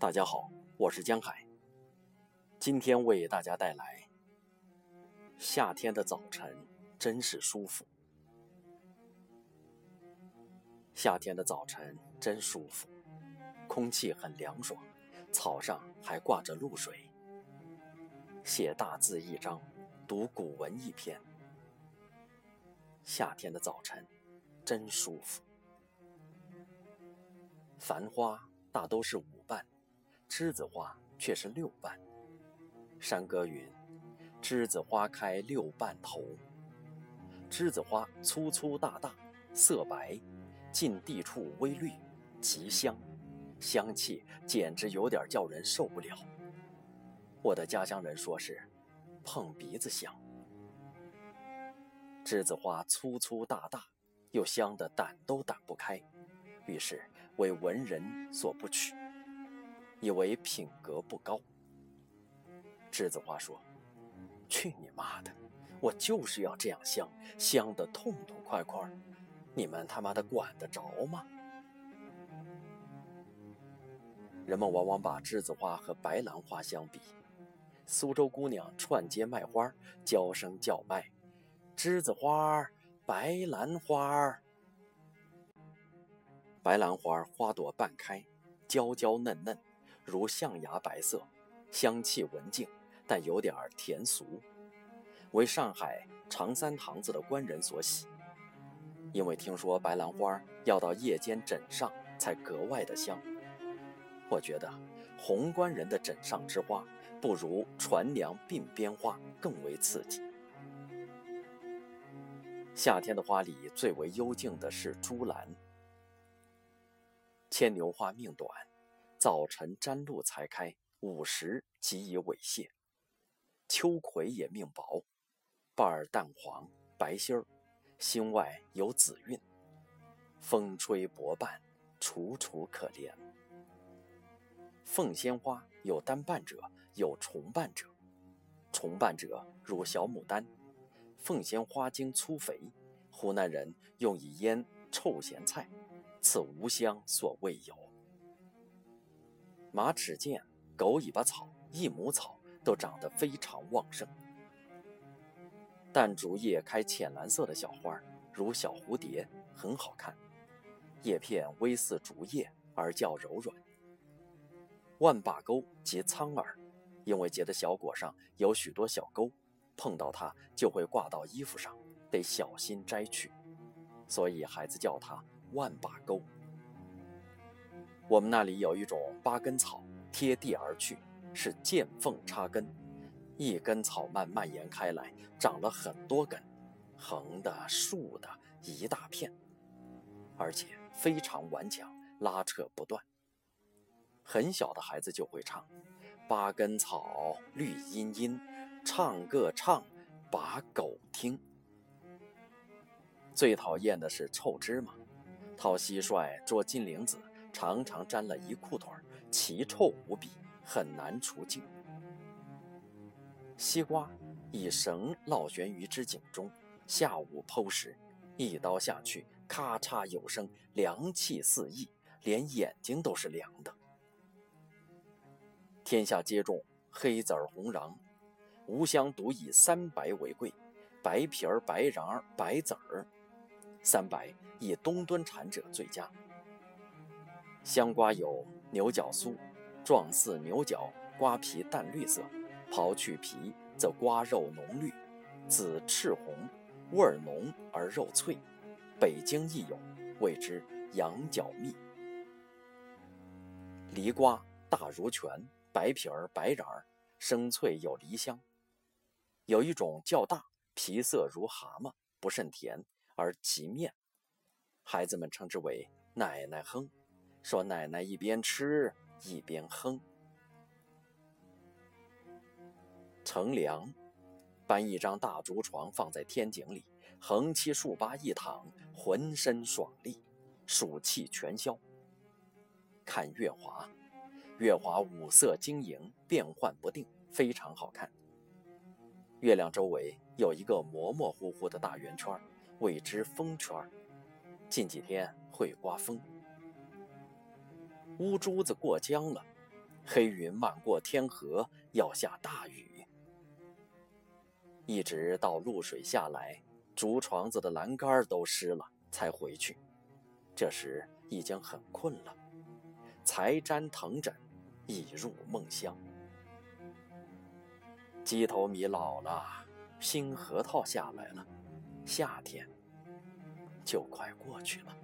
大家好，我是江海。今天为大家带来：夏天的早晨真是舒服。夏天的早晨真舒服，空气很凉爽，草上还挂着露水。写大字一张，读古文一篇。夏天的早晨真舒服。繁花大都是舞伴。栀子花却是六瓣。山歌云：“栀子花开六瓣头。”栀子花粗粗大大，色白，近地处微绿，极香，香气简直有点叫人受不了。我的家乡人说是碰鼻子香。栀子花粗粗大大，又香得掸都掸不开，于是为文人所不取。以为品格不高。栀子花说：“去你妈的！我就是要这样香，香的痛痛快快，你们他妈的管得着吗？”人们往往把栀子花和白兰花相比。苏州姑娘串街卖花，娇声叫卖：“栀子花，白兰花。”白兰花花朵半开，娇娇嫩嫩。如象牙白色，香气文静，但有点甜俗，为上海长三堂子的官人所喜。因为听说白兰花要到夜间枕上才格外的香。我觉得红官人的枕上之花，不如船娘鬓边花更为刺激。夏天的花里最为幽静的是朱兰。牵牛花命短。早晨沾露才开，午时即已萎谢。秋葵也命薄，瓣儿淡黄，白心儿，心外有紫韵。风吹薄瓣，楚楚可怜。凤仙花有单瓣者，有重瓣者。重瓣者如小牡丹。凤仙花茎粗肥，湖南人用以腌臭咸菜，此无香所未有。马齿苋、狗尾巴草、益母草都长得非常旺盛。淡竹叶开浅蓝色的小花，如小蝴蝶，很好看。叶片微似竹叶，而较柔软。万把钩即苍耳，因为结的小果上有许多小钩，碰到它就会挂到衣服上，得小心摘去，所以孩子叫它万把钩。我们那里有一种八根草，贴地而去，是见缝插根，一根草蔓蔓延开来，长了很多根，横的、竖的，一大片，而且非常顽强，拉扯不断。很小的孩子就会唱：“八根草，绿茵茵，唱个唱，把狗听。”最讨厌的是臭芝麻，掏蟋蟀，捉金铃子。常常沾了一裤腿，奇臭无比，很难除净。西瓜以绳绕悬于枝颈中，下午剖时，一刀下去，咔嚓有声，凉气四溢，连眼睛都是凉的。天下皆种黑籽儿红瓤，吾乡独以三白为贵，白皮儿、白瓤儿、白籽儿。三白以东敦产者最佳。香瓜有牛角酥，状似牛角，瓜皮淡绿色，刨去皮则瓜肉浓绿，紫赤红，味儿浓而肉脆。北京亦有，谓之羊角蜜。梨瓜大如拳，白皮儿白瓤儿，生脆有梨香。有一种较大，皮色如蛤蟆，不甚甜，而极面。孩子们称之为奶奶哼。说奶奶一边吃一边哼。乘凉，搬一张大竹床放在天井里，横七竖八一躺，浑身爽利，暑气全消。看月华，月华五色晶莹，变幻不定，非常好看。月亮周围有一个模模糊糊的大圆圈，谓之风圈。近几天会刮风。乌珠子过江了，黑云漫过天河，要下大雨。一直到露水下来，竹床子的栏杆都湿了，才回去。这时已经很困了，才沾藤枕，已入梦乡。鸡头米老了，新核桃下来了，夏天就快过去了。